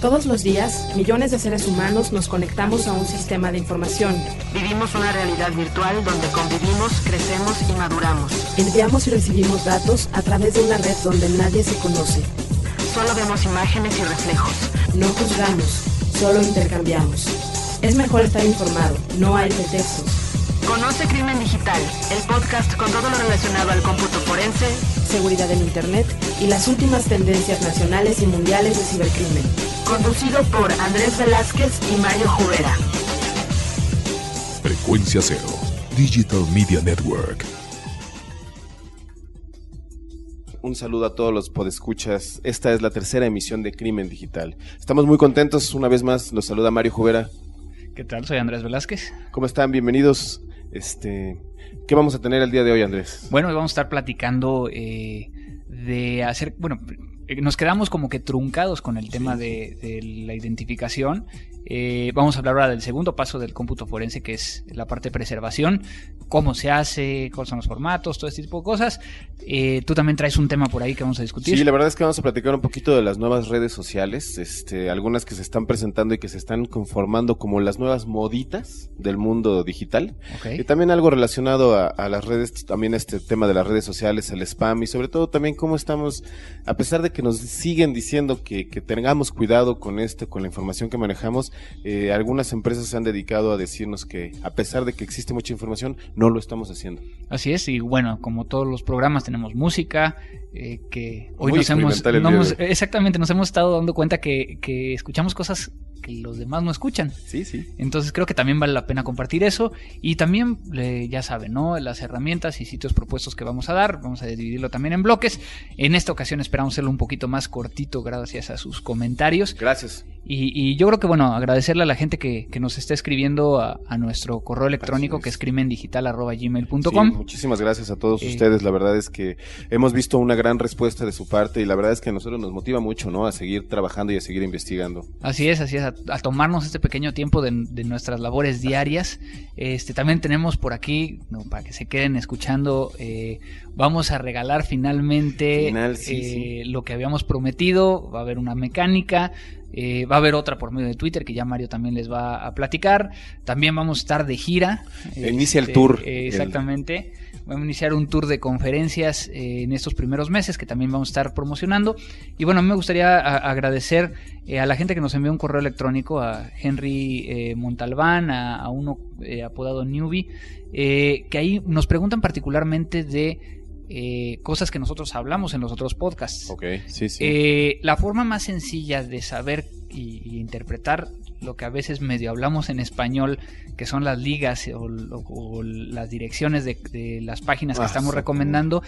Todos los días, millones de seres humanos nos conectamos a un sistema de información. Vivimos una realidad virtual donde convivimos, crecemos y maduramos. Enviamos y recibimos datos a través de una red donde nadie se conoce. Solo vemos imágenes y reflejos. No juzgamos, solo intercambiamos. Es mejor estar informado, no hay pretextos. Conoce Crimen Digital, el podcast con todo lo relacionado al cómputo forense, seguridad en Internet y las últimas tendencias nacionales y mundiales de cibercrimen. Conducido por Andrés Velázquez y Mario Jubera. Frecuencia Cero, Digital Media Network. Un saludo a todos los podescuchas. Esta es la tercera emisión de Crimen Digital. Estamos muy contentos. Una vez más, los saluda Mario Jubera. ¿Qué tal? Soy Andrés Velázquez. ¿Cómo están? Bienvenidos. Este, ¿Qué vamos a tener el día de hoy, Andrés? Bueno, hoy vamos a estar platicando eh, de hacer, bueno, eh, nos quedamos como que truncados con el tema de, de, la identificación. Eh, vamos a hablar ahora del segundo paso del cómputo forense, que es la parte de preservación, cómo se hace, cuáles son los formatos, todo este tipo de cosas. Eh, tú también traes un tema por ahí que vamos a discutir. Sí, la verdad es que vamos a platicar un poquito de las nuevas redes sociales, este, algunas que se están presentando y que se están conformando como las nuevas moditas del mundo digital. Okay. Y también algo relacionado a, a, las redes, también este tema de las redes sociales, el spam y sobre todo también cómo estamos, a pesar de que nos siguen diciendo que, que tengamos cuidado con esto, con la información que manejamos, eh, algunas empresas se han dedicado a decirnos que a pesar de que existe mucha información, no lo estamos haciendo. Así es, y bueno, como todos los programas tenemos música, eh, que hoy Muy nos hemos, no hemos- exactamente, nos hemos estado dando cuenta que, que escuchamos cosas que los demás no escuchan. Sí, sí. Entonces creo que también vale la pena compartir eso y también eh, ya saben, ¿no? Las herramientas y sitios propuestos que vamos a dar, vamos a dividirlo también en bloques. En esta ocasión esperamos hacerlo un poquito más cortito gracias a sus comentarios. Gracias. Y, y yo creo que, bueno, agradecerle a la gente que, que nos está escribiendo a, a nuestro correo electrónico que es. es crimendigital.gmail.com. Sí, muchísimas gracias a todos Eh, ustedes. La verdad es que hemos visto una gran respuesta de su parte y la verdad es que a nosotros nos motiva mucho, ¿no? A seguir trabajando y a seguir investigando. Así es, así es, a, a tomarnos este pequeño tiempo de, de nuestras labores diarias. Este, también tenemos por aquí, no, para que se queden escuchando, eh, vamos a regalar finalmente Final, sí, eh, lo que habíamos prometido. Va a haber una mecánica, eh, va a haber otra por medio de Twitter que ya Mario también les va a platicar. También vamos a estar de gira. Inicia el Este, tour. exactamente. Vamos a iniciar un tour de conferencias eh, en estos primeros meses que también vamos a estar promocionando. Y bueno, a mí me gustaría a- agradecer eh, a la gente que nos envió un correo electrónico, a Henry eh, Montalbán, a, a uno apodado Newbie, que ahí nos preguntan particularmente de eh, cosas que nosotros hablamos en los otros podcasts. Ok, sí, sí. Eh, la forma más sencilla de saber y, y interpretar lo que a veces medio hablamos en español, que son las ligas o, o- o las direcciones de, de las páginas que Ah, estamos recomendando,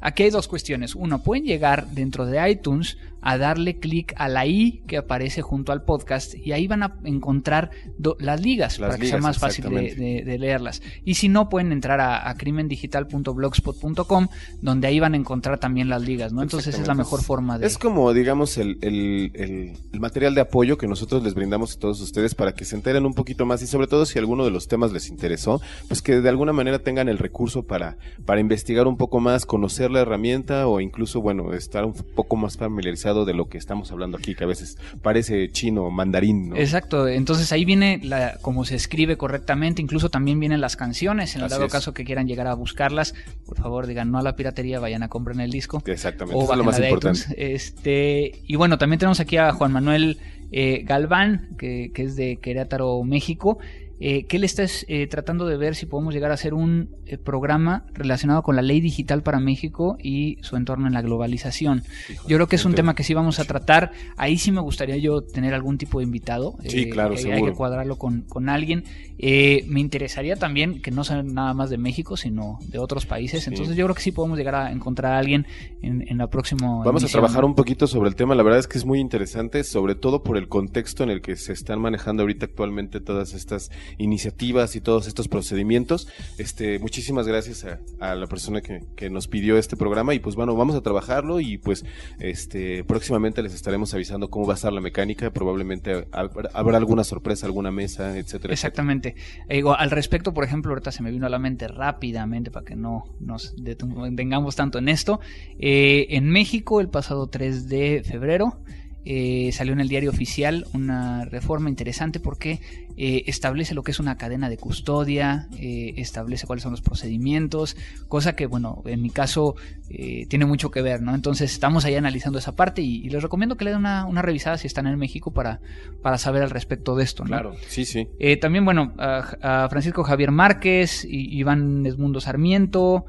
aquí hay dos cuestiones. Uno, pueden llegar dentro de iTunes a darle clic a la I que aparece junto al podcast y ahí van a encontrar do- las ligas Las para que sea más fácil de, exactamente. de- de leerlas. Y si no, pueden entrar a, a crimendigital.blogspot.com donde ahí van a encontrar también las ligas, ¿no? Entonces es la mejor forma de... Es como, digamos, el, el- el- el material de apoyo que nosotros les brindamos a todos ustedes para que se enteren un poquito más y sobre todo si alguno de los temas les interesó, pues que de alguna manera tengan el recurso para, para investigar un poco más, conocer la herramienta o incluso, bueno, estar un poco más familiarizado de lo que estamos hablando aquí, que a veces parece chino o mandarín, ¿no? Exacto, entonces ahí viene la, cómo se escribe correctamente, incluso también vienen las canciones, en el Así dado es. caso que quieran llegar a buscarlas, por favor digan no a la piratería, vayan a comprar el disco. Exactamente, o eso es lo más importante. Este, y bueno, también tenemos aquí a Juan Manuel eh, Galván, que, que es de Querétaro, México, eh, que él está eh, tratando de ver si podemos llegar a hacer un eh, programa relacionado con la ley digital para México y su entorno en la globalización. Híjole, Yo creo que es un tema que sí vamos a tratar. Ahí sí me gustaría yo tener algún tipo de invitado. Sí, eh, claro, que Hay seguro. que cuadrarlo con, con alguien. Eh, me interesaría también que no sea nada más de México, sino de otros países. Sí. Entonces yo creo que sí podemos llegar a encontrar a alguien en, en la próxima. Vamos a trabajar un poquito sobre el tema, la verdad es que es muy interesante, sobre todo por el contexto en el que se están manejando ahorita actualmente todas estas iniciativas y todos estos procedimientos. Este, muchísimas gracias a, la persona que, nos pidió este programa y pues bueno, vamos a trabajarlo y pues este próximamente les estaremos avisando cómo va a estar la mecánica, probablemente habrá, alguna sorpresa, alguna mesa, etcétera. Exactamente. Eh, digo, al respecto, por ejemplo, ahorita se me vino a la mente rápidamente para que no nos detengamos tanto en esto. Eh, en México, el pasado 3 de febrero, eh, salió en el diario oficial una reforma interesante porque eh, establece lo que es una cadena de custodia, eh, establece cuáles son los procedimientos, cosa que, bueno, en mi caso eh, tiene mucho que ver, ¿no? Entonces estamos ahí analizando esa parte y, y les recomiendo que le den una, una revisada si están en México para, para saber al respecto de esto, ¿no? Claro, sí, sí. También, bueno, a, a Francisco Javier Márquez, Iván Esmundo Sarmiento,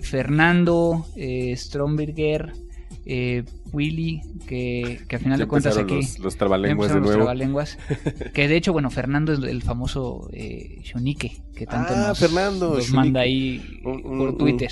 Fernando Stromberger, eh, Willy, que, que a final Ya de cuentas aquí... los, los trabalenguas de los nuevo. trabalenguas. que de hecho, bueno, Fernando es el famoso eh, Shonique, que tanto Ah, nos, Fernando, nos manda ahí Un- un- por un- Twitter.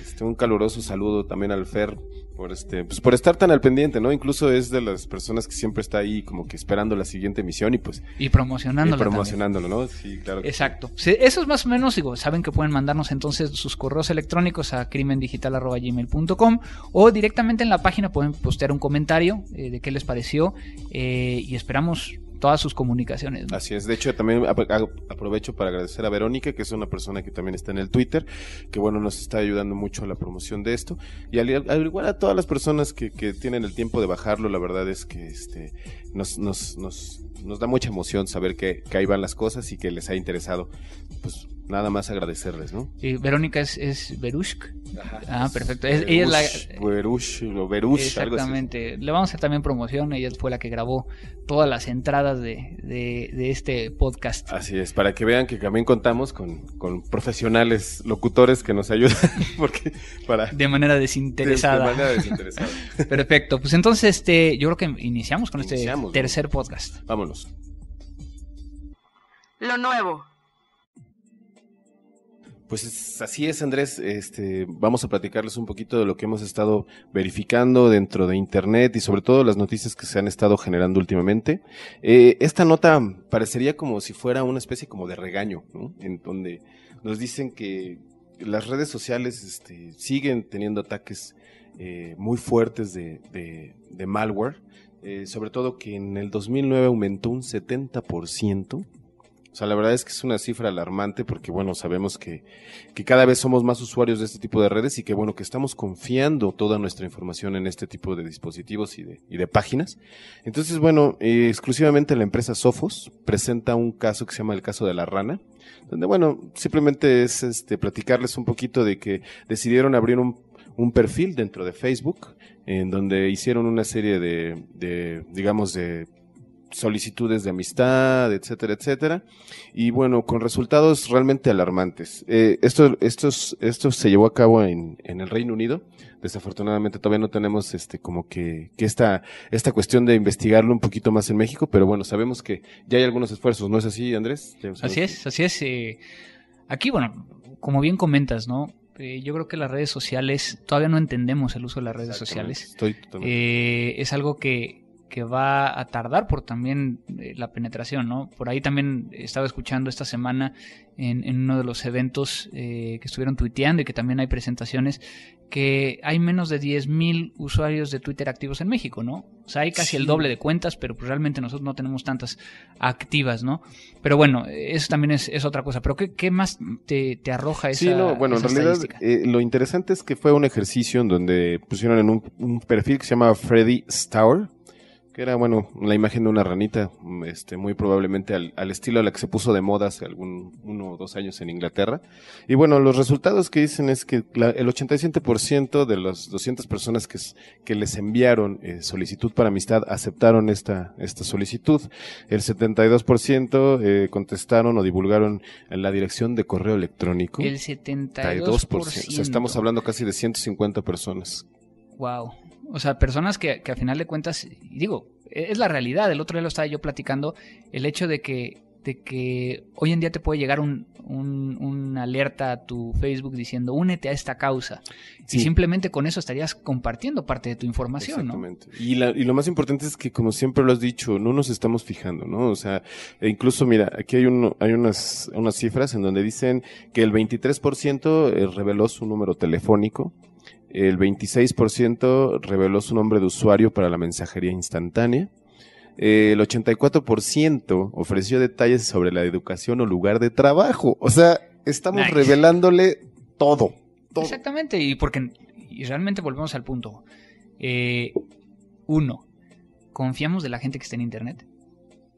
Este, un caluroso saludo también al Fer por este, pues por estar tan al pendiente, ¿no? Incluso es de las personas que siempre está ahí como que esperando la siguiente emisión y pues Y y promocionándolo. también. promocionándolo, ¿no? Sí, claro. Exacto. Sí, Eso es más o menos, digo, saben que pueden mandarnos entonces sus correos electrónicos a crimendigital.gmail.com o directamente en la página pueden postear un comentario eh, de qué les pareció eh, y esperamos todas sus comunicaciones. Así es. De hecho, también ap- ap- aprovecho para agradecer a Verónica, que es una persona que también está en el Twitter, que bueno, nos está ayudando mucho a la promoción de esto. Y al, al igual a todas las personas que, que tienen el tiempo de bajarlo, la verdad es que este nos, nos, nos, nos da mucha emoción saber que, que ahí van las cosas y que les ha interesado. Pues nada más agradecerles, ¿no? Eh, Verónica es, es Berushk. Ah, perfecto. Es- ella es la- Verush, o algo así. Exactamente. Le vamos a hacer también promoción. Ella fue la que grabó todas las entradas de, de- de este podcast. Así es, para que vean que también contamos con, con profesionales locutores que nos ayudan, porque para... De manera de- desinteresada. de manera desinteresada. Perfecto. Pues entonces, este, yo creo que iniciamos con este Tercer podcast. Vámonos. Lo nuevo. Pues es- así es, Andrés. Este, vamos a platicarles un poquito de lo que hemos estado verificando dentro de Internet y sobre todo las noticias que se han estado generando últimamente. Eh, esta nota parecería como si fuera una especie como de regaño, ¿no? En donde nos dicen que las redes sociales este, siguen teniendo ataques eh, muy fuertes de, de- de malware. Eh, sobre todo que en el 2009 aumentó un 70%. O sea, la verdad es que es una cifra alarmante porque, bueno, sabemos que, que cada vez somos más usuarios de este tipo de redes y que, bueno, que estamos confiando toda nuestra información en este tipo de dispositivos y de, y de páginas. Entonces, bueno, eh, exclusivamente la empresa Sophos presenta un caso que se llama el caso de la rana, donde, bueno, simplemente es este, platicarles un poquito de que decidieron abrir un, un perfil dentro de Facebook en donde hicieron una serie de, de digamos, de solicitudes de amistad, etcétera, etcétera. Y bueno, con resultados realmente alarmantes. Eh, esto, estos, esto se llevó a cabo en, en el Reino Unido. Desafortunadamente todavía no tenemos este como que, que esta, esta cuestión de investigarlo un poquito más en México, pero bueno, sabemos que ya hay algunos esfuerzos, ¿no es así, Andrés? Así es, así es. eh, aquí, bueno, como bien comentas, ¿no? Eh, yo creo que las redes sociales, todavía no entendemos el uso de las redes sociales. Estoy totalmente. Eh, es algo que, que va a tardar por también eh, la penetración, ¿no? Por ahí también estaba escuchando esta semana en, en uno de los eventos eh, que estuvieron tuiteando y que también hay presentaciones que hay menos de 10.000 usuarios de Twitter activos en México, ¿no? O sea, hay casi Sí. el doble de cuentas, pero pues realmente nosotros no tenemos tantas activas, ¿no? Pero bueno, eso también es, es otra cosa. Pero ¿qué, qué más te, te arroja esa Sí, no, bueno, en realidad eh, lo interesante es que fue un ejercicio en donde pusieron en un, un perfil que se llama Freddy Stour, que era, bueno, la imagen de una ranita, mm, este, muy probablemente al, al estilo a la que se puso de moda hace algún uno o dos años en Inglaterra. Y bueno, los resultados que dicen es que la- el 87% de las 200 personas que, que les enviaron eh, solicitud para amistad aceptaron esta, esta solicitud. El 72% eh, contestaron o divulgaron la dirección de correo electrónico. El 72%. 32%. O sea, estamos hablando casi de 150 personas. Wow. O sea, personas que, que a final de cuentas, digo, e, es la realidad. El otro día lo estaba yo platicando, el hecho de que, de que hoy en día te puede llegar un, un, un alerta a tu Facebook diciendo únete a esta causa. Sí. Y simplemente con eso estarías compartiendo parte de tu información, ¿no? Exactamente. Y, la- y lo más importante es que, como siempre lo has dicho, no nos estamos fijando, ¿no? O sea, e incluso, mira, aquí hay, un, hay unas, unas cifras en donde dicen que el 23% eh, reveló su número telefónico, el 26% reveló su nombre de usuario para la mensajería instantánea, eh, el 84% ofreció detalles sobre la educación o lugar de trabajo. O sea, estamos Nice. revelándole todo. todo. Exactamente, y porque y realmente volvemos al punto. Eh, uno, confiamos de la gente que está en Internet.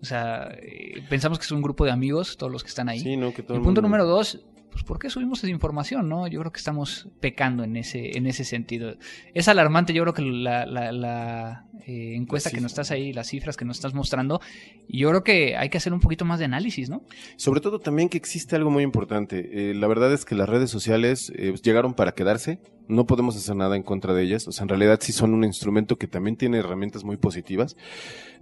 O sea, eh, pensamos que es un grupo de amigos, todos los que están ahí. Sí, ¿no? Que todo el punto mundo- número dos, pues ¿por qué subimos esa información? no Yo creo que estamos pecando en ese, en ese sentido. Es alarmante, yo creo que la, la- la, eh, encuesta que nos estás ahí, las cifras que nos estás mostrando, y yo creo que hay que hacer un poquito más de análisis, ¿no? Sobre todo también que existe algo muy importante. Eh, la verdad es que las redes sociales eh, llegaron para quedarse. No podemos hacer nada en contra de ellas. O sea, en realidad sí son un instrumento que también tiene herramientas muy positivas.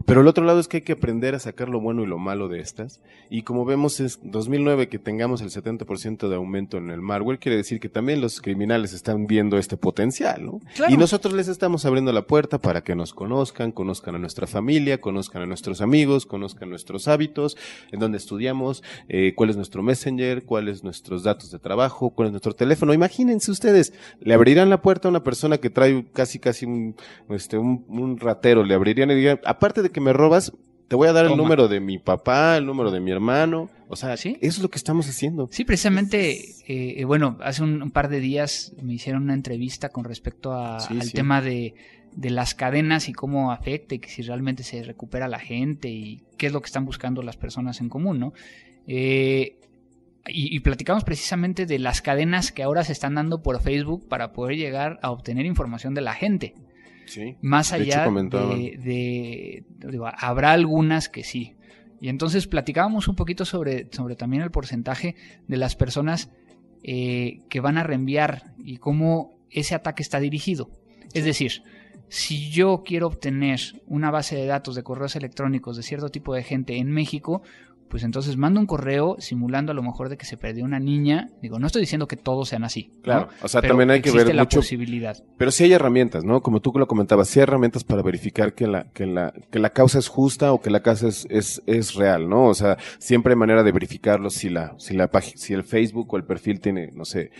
Pero el otro lado es que hay que aprender a sacar lo bueno y lo malo de estas. Y como vemos, es 2009 que tengamos el 70% de aumento en el malware, quiere decir que también los criminales están viendo este potencial, ¿no? Claro. Y nosotros les estamos abriendo la puerta para que nos conozcan, conozcan a nuestra familia, conozcan a nuestros amigos, conozcan nuestros hábitos, en dónde estudiamos, eh, cuál es nuestro messenger, cuáles nuestros datos de trabajo, cuál es nuestro teléfono. Imagínense ustedes, le abrirán la puerta a una persona que trae casi casi un, este, un, un ratero, le abrirían y dirían, aparte de que me robas, te voy a dar el número de mi papá, el número de mi hermano. O sea, Sí. eso es lo que estamos haciendo. Sí, precisamente, eh, eh, bueno, hace un, un par de días me hicieron una entrevista con respecto a- Sí, al sí. tema de, de las cadenas y cómo afecta y que si realmente se recupera la gente y qué es lo que están buscando las personas en común, ¿no? Eh, y, y platicamos precisamente de las cadenas que ahora se están dando por Facebook para poder llegar a obtener información de la gente. Sí. Más De allá de, de- digo, habrá algunas que sí. Y entonces platicábamos un poquito sobre, sobre también el porcentaje de las personas eh, que van a reenviar y cómo ese ataque está dirigido. Es decir, si yo quiero obtener una base de datos de correos electrónicos de cierto tipo de gente en México, pues entonces mando un correo simulando a lo mejor de que se perdió una niña. Digo, no estoy diciendo que todos sean así. ¿no? Claro. O sea, Pero también hay que ver la mucho posibilidad. Pero sí hay herramientas, ¿no? Como tú lo comentabas, sí hay herramientas para verificar que la, que la, que la causa es justa o que la causa es, es, es real, ¿no? O sea, siempre hay manera de verificarlo si la, si la página, si el Facebook o el perfil tiene, no sé,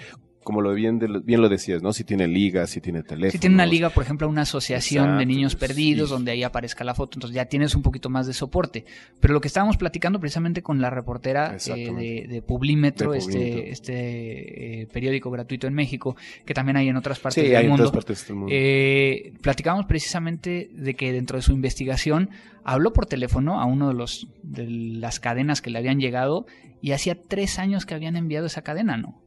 como lo bien, de- bien lo decías, ¿no? Si tiene liga, si tiene teléfono. Si tiene una liga, por ejemplo, una asociación de niños perdidos, sí. donde ahí aparezca la foto, entonces ya tienes un poquito más de soporte. Pero lo que estábamos platicando precisamente con la reportera eh, de, de Publímetro, De este, Publímetro. este eh, periódico gratuito en México, que también hay en otras partes Sí, del hay en mundo. todas partes del mundo. Eh, platicamos precisamente de que dentro de su investigación habló por teléfono a uno de los de las cadenas que le habían llegado y hacía tres años que habían enviado esa cadena, ¿no?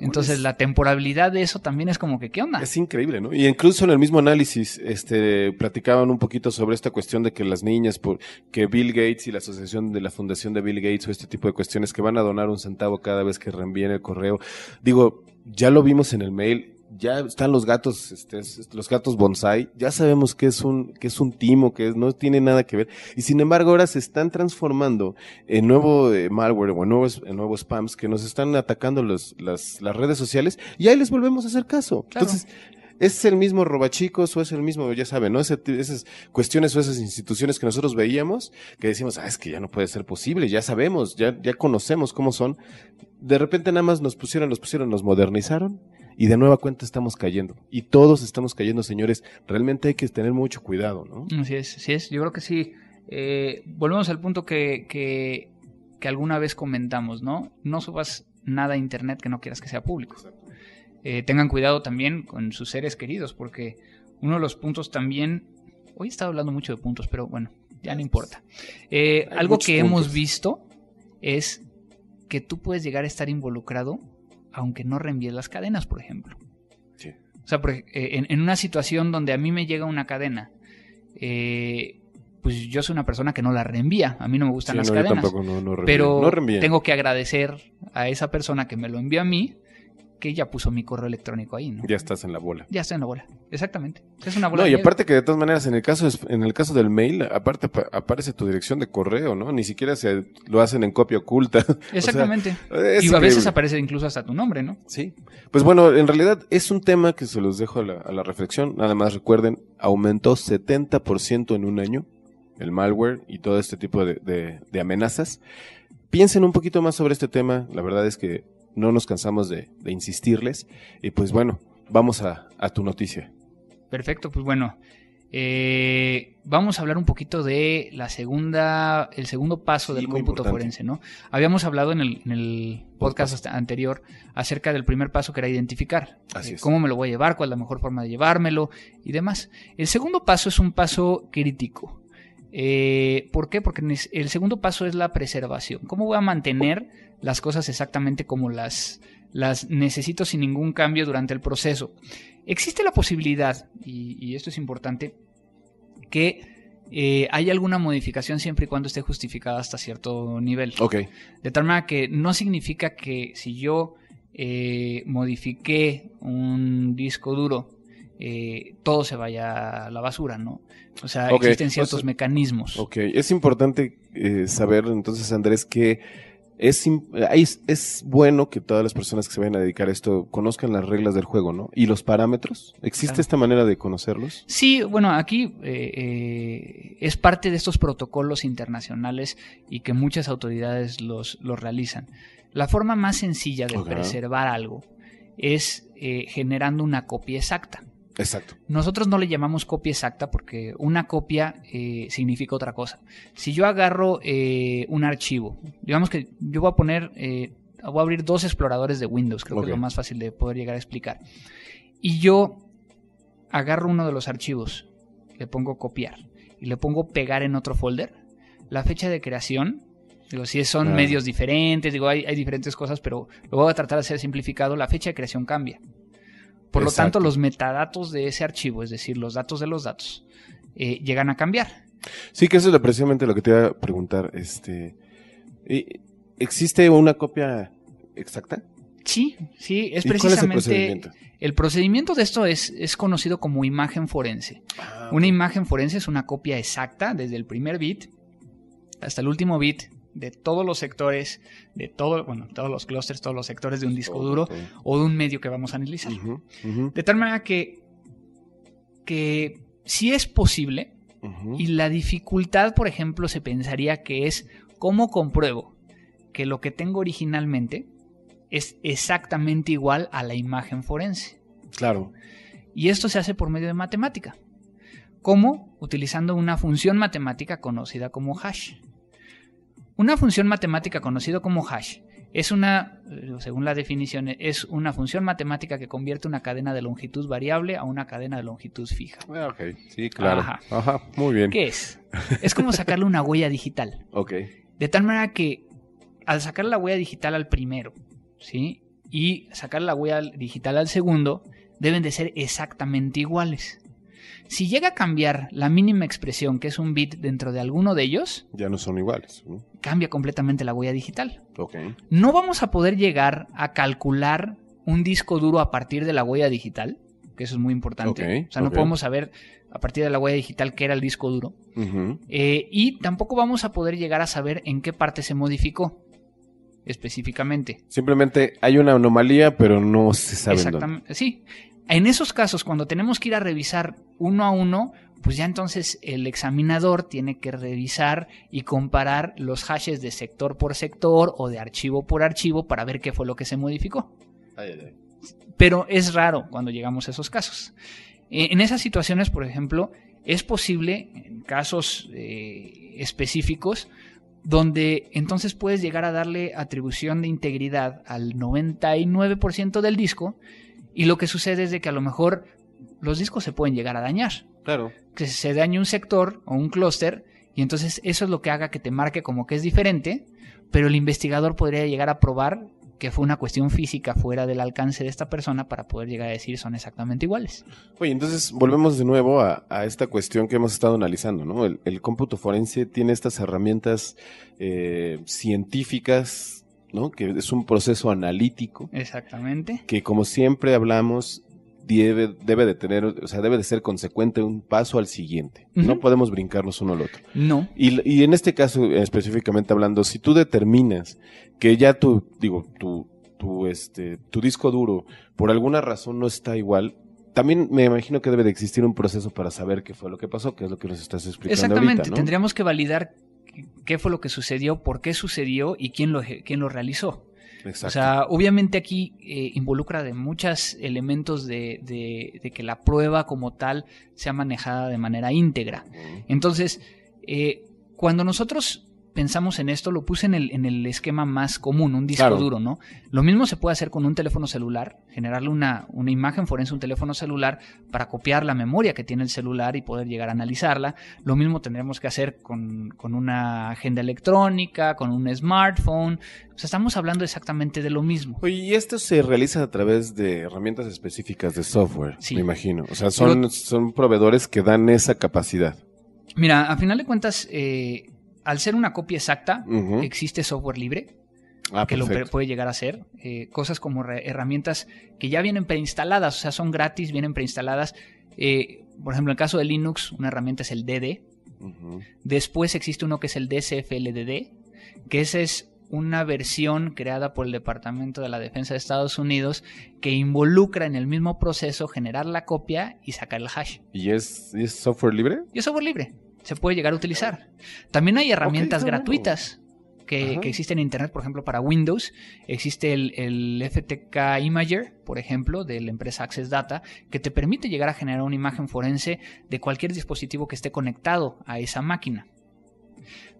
Entonces es- la temporalidad de eso también es como que, ¿qué onda? Es increíble, ¿no? Y incluso en el mismo análisis, este, platicaban un poquito sobre esta cuestión de que las niñas, por, que Bill Gates y la asociación de la fundación de Bill Gates o este tipo de cuestiones que van a donar un centavo cada vez que reenvíen el correo. Digo, ya lo vimos en el mail, ya están los gatos, este, es- los gatos bonsai, ya sabemos que es un, que es un timo, que es- no tiene nada que ver. Y sin embargo ahora se están transformando en nuevo eh, malware o en nuevos, en nuevos spams que nos están atacando los, las, las redes sociales y ahí les volvemos a hacer caso. Claro. Entonces, ¿Es el mismo robachicos o es el mismo, ya saben, ¿no? Esas cuestiones o esas instituciones que nosotros veíamos, que decimos, ah, es que ya no puede ser posible, ya sabemos, ya, ya conocemos cómo son. De repente nada más nos pusieron, nos pusieron, nos modernizaron y de nueva cuenta estamos cayendo. Y todos estamos cayendo, señores. Realmente hay que tener mucho cuidado, ¿no? Así es, así es. Yo creo que sí. Eh, volvemos al punto que, que, que alguna vez comentamos, ¿no? No subas nada a internet que no quieras que sea público. Eh, tengan cuidado también con sus seres queridos, porque uno de los puntos también. Hoy he estado hablando mucho de puntos, pero bueno, ya no importa. Eh, algo que hemos visto es que tú puedes llegar a estar involucrado aunque no reenvíes las cadenas, por ejemplo. Sí. O sea, por eh, en, en una situación donde a mí me llega una cadena, eh, pues yo soy una persona que no la reenvía. A mí no me gustan Sí, las no, yo cadenas. tampoco, no, no reenvíen. pero tengo que agradecer a esa persona que me lo envió a mí, que ya puso mi correo electrónico ahí, ¿no? Ya estás en la bola. Ya estoy en la bola. Exactamente. Es una bola No, y aparte que de todas maneras, en el caso, en el caso del mail, aparte apa- aparece tu dirección de correo, ¿no? Ni siquiera se lo hacen en copia oculta. O sea, Exactamente. y a veces aparece incluso hasta tu nombre, ¿no? Sí. Pues bueno, en realidad es un tema que se los dejo a la, a la reflexión. Nada más recuerden, aumentó 70% en un año el malware y todo este tipo de, de- de amenazas. Piensen un poquito más sobre este tema. La verdad es que no nos cansamos de, de insistirles. Y pues bueno, vamos a, a tu noticia. Perfecto, pues bueno. eh, vamos a hablar un poquito de la segunda, el segundo paso Sí, del cómputo importante. forense, ¿no? Habíamos hablado en el, en el podcast anterior acerca del primer paso que era identificar. Así Eh, es. Cómo me lo voy a llevar, cuál es la mejor forma de llevármelo y demás. El segundo paso es un paso crítico. Eh, ¿Por qué? Porque el segundo paso es la preservación. ¿Cómo voy a mantener las cosas exactamente como las, las necesito sin ningún cambio durante el proceso? Existe la posibilidad, y, y esto es importante, que eh, haya alguna modificación siempre y cuando esté justificada hasta cierto nivel. Ok. De tal manera que no significa que si yo eh, modifiqué un disco duro, eh, todo se vaya a la basura, ¿no? O sea, existen o ciertos sea, mecanismos. Ok, es importante eh, saber entonces, Andrés, que es, es, es bueno que todas las personas que se vayan a dedicar a esto conozcan las reglas del juego, ¿no? Y los parámetros. ¿Existe Claro. esta manera de conocerlos? Sí, bueno, aquí eh, eh, es parte de estos protocolos internacionales y que muchas autoridades los, los realizan. La forma más sencilla de preservar algo es eh, generando una copia exacta. Exacto. Nosotros no le llamamos copia exacta porque una copia eh, significa otra cosa. Si yo agarro eh, un archivo, digamos que yo voy a poner, eh, voy a abrir dos exploradores de Windows, creo que es lo más fácil de poder llegar a explicar. Y yo agarro uno de los archivos, le pongo copiar y le pongo pegar en otro folder. La fecha de creación, digo, si son Ah. medios diferentes, digo, hay, hay diferentes cosas, pero lo voy a tratar de hacer simplificado, la fecha de creación cambia. Por lo tanto, los metadatos de ese archivo, es decir, los datos de los datos, eh, llegan a cambiar. Sí, que eso es precisamente lo que te iba a preguntar. Este, ¿y- ¿Existe una copia exacta? Sí, sí, es ¿Y cuál es el precisamente... procedimiento? el procedimiento de esto es, es conocido como imagen forense. Ah, Una imagen forense es una copia exacta desde el primer bit hasta el último bit de todos los sectores, de todo, bueno, todos los clusters, todos los sectores de un disco duro o de un medio que vamos a analizar. De tal manera que, que sí es posible y la dificultad, por ejemplo, se pensaría que es cómo compruebo que lo que tengo originalmente es exactamente igual a la imagen forense. Claro. Y esto se hace por medio de matemática. ¿Cómo? Utilizando una función matemática conocida como hash. Una función matemática conocida como hash es una, eh, según la definición, es una función matemática que convierte una cadena de longitud variable a una cadena de longitud fija. Ah, ok. Sí, claro. Ajá. Ajá. Muy bien. ¿Qué es? Es como sacarle una huella digital. Ok. De tal manera que al sacar la huella digital al primero, ¿sí? Y sacar la huella digital al segundo, deben de ser exactamente iguales. Si llega a cambiar la mínima expresión, que es un bit dentro de alguno de ellos, Ya no son iguales. ¿no? cambia completamente la huella digital. Ok. No vamos a poder llegar a calcular un disco duro a partir de la huella digital, que eso es muy importante. Ok, o sea, no podemos saber a partir de la huella digital qué era el disco duro. Eh, y tampoco vamos a poder llegar a saber en qué parte se modificó específicamente. Simplemente hay una anomalía, pero no se sabe dónde. Exactamente. Sí. En esos casos, cuando tenemos que ir a revisar uno a uno, pues ya entonces el examinador tiene que revisar y comparar los hashes de sector por sector o de archivo por archivo para ver qué fue lo que se modificó. Ay, ay, ay. Pero es raro cuando llegamos a esos casos. Eh, En esas situaciones, por ejemplo, es posible, en casos eh, específicos, donde entonces puedes llegar a darle atribución de integridad al 99% del disco y lo que sucede es de que a lo mejor los discos se pueden llegar a dañar, Claro. que se dañe un sector o un clúster y entonces eso es lo que haga que te marque como que es diferente, pero el investigador podría llegar a probar que fue una cuestión física fuera del alcance de esta persona para poder llegar a decir son exactamente iguales. Oye, entonces volvemos de nuevo a, a esta cuestión que hemos estado analizando, ¿no? El, el cómputo forense tiene estas herramientas eh, científicas, ¿no? Que es un proceso analítico Exactamente. que, como siempre hablamos, debe, debe de tener, o sea, debe de ser consecuente un paso al siguiente. No podemos brincarnos uno al otro. No. Y, y en este caso, específicamente hablando, si tú determinas que ya tu, digo, tu, tu, este, tu disco duro, por alguna razón no está igual, también me imagino que debe de existir un proceso para saber qué fue lo que pasó, que es lo que nos estás explicando Exactamente. ahorita, ¿no? Tendríamos que validar qué- fue lo que sucedió, por qué sucedió y quién lo, quién lo realizó. Exacto. O sea, obviamente aquí eh, involucra de muchos elementos de, de- de que la prueba como tal sea manejada de manera íntegra. Entonces, eh, cuando nosotros pensamos en esto? Lo puse en el, en el esquema más común, un disco Claro. duro, ¿no? Lo mismo se puede hacer con un teléfono celular, generarle una, una imagen forense a un teléfono celular para copiar la memoria que tiene el celular y poder llegar a analizarla. Lo mismo tendremos que hacer con, con una agenda electrónica, con un smartphone. O sea, estamos hablando exactamente de lo mismo. Oye, y esto se realiza a través de herramientas específicas de software, Sí. me imagino. O sea, son, son proveedores que dan esa capacidad. Mira, a final de cuentas, eh, al ser una copia exacta, existe software libre Ah, que lo perfecto. puede llegar a hacer. Eh, cosas como herramientas que ya vienen preinstaladas, o sea, son gratis, vienen preinstaladas. Eh, por ejemplo, en el caso de Linux, una herramienta es el DD. Después existe uno que es el DCFLDD, que esa es una versión creada por el Departamento de la Defensa de Estados Unidos que involucra en el mismo proceso generar la copia y sacar el hash. ¿Y es, y es software libre? Y es software libre. Se puede llegar a utilizar. También hay herramientas gratuitas que, que existen en Internet, por ejemplo, para Windows. Existe el, el FTK Imager, por ejemplo, de la empresa Access Data, que te permite llegar a generar una imagen forense de cualquier dispositivo que esté conectado a esa máquina.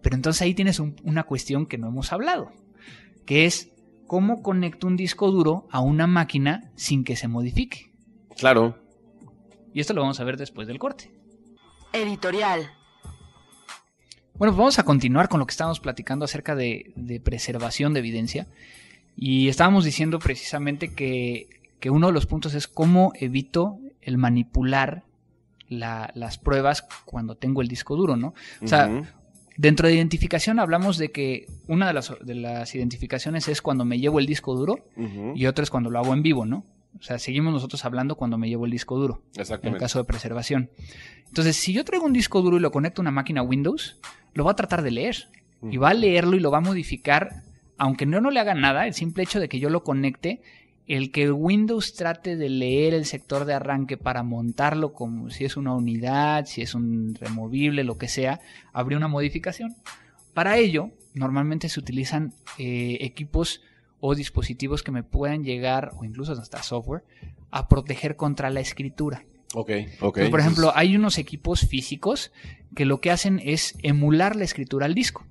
Pero entonces ahí tienes un- una cuestión que no hemos hablado, que es cómo conecto un disco duro a una máquina sin que se modifique. Claro. Y esto lo vamos a ver después del corte. Editorial. Bueno, pues vamos a continuar con lo que estábamos platicando acerca de, de preservación de evidencia. Y estábamos diciendo precisamente que, que uno de los puntos es cómo evito el manipular la- las pruebas cuando tengo el disco duro, ¿no? O sea, dentro de identificación hablamos de que una de las, de las identificaciones es cuando me llevo el disco duro y otra es cuando lo hago en vivo, ¿no? O sea, seguimos nosotros hablando cuando me llevo el disco duro en el Exactamente. caso de preservación. Entonces, si yo traigo un disco duro y lo conecto a una máquina Windows, lo va a tratar de leer. Y va a leerlo y lo va a modificar, aunque no, no le haga nada, el simple hecho de que yo lo conecte, el que Windows trate de leer el sector de arranque para montarlo como si es una unidad, si es un removible, lo que sea, habría una modificación. Para ello, normalmente se utilizan eh, equipos o dispositivos que me puedan llegar, o incluso hasta software, a proteger contra la escritura. Ok, ok. Entonces, por ejemplo, hay unos equipos físicos que lo que hacen es emular la escritura al disco.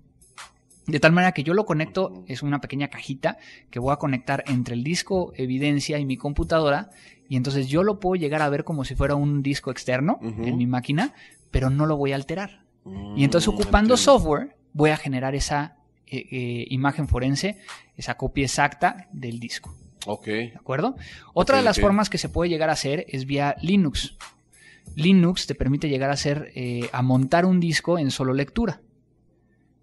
De tal manera que yo lo conecto, es una pequeña cajita que voy a conectar entre el disco evidencia y mi computadora. Y entonces yo lo puedo llegar a ver como si fuera un disco externo en mi máquina, pero no lo voy a alterar. Y entonces Mm, ocupando entiendo. software voy a generar esa eh, eh, imagen forense, esa copia exacta del disco. Ok. ¿De acuerdo? Otra de las formas que se puede llegar a hacer es vía Linux. Linux te permite llegar a hacer, eh, a montar un disco en solo lectura.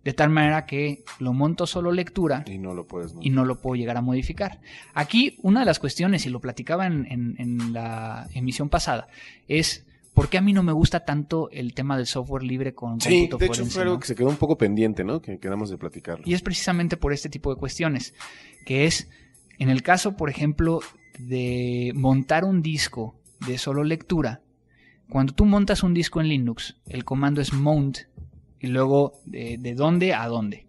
De tal manera que lo monto solo lectura Y no lo puedes. y no lo puedo llegar a modificar. Aquí, una de las cuestiones, y lo platicaba en, en- en la emisión pasada, es por qué a mí no me gusta tanto el tema del software libre con Sí, de hecho fue algo ¿no? que se quedó un poco pendiente, ¿no? Que quedamos de platicarlo. Y es precisamente por este tipo de cuestiones, que es, en el caso, por ejemplo, de montar un disco de solo lectura, cuando tú montas un disco en Linux, el comando es mount y luego de, de dónde a dónde.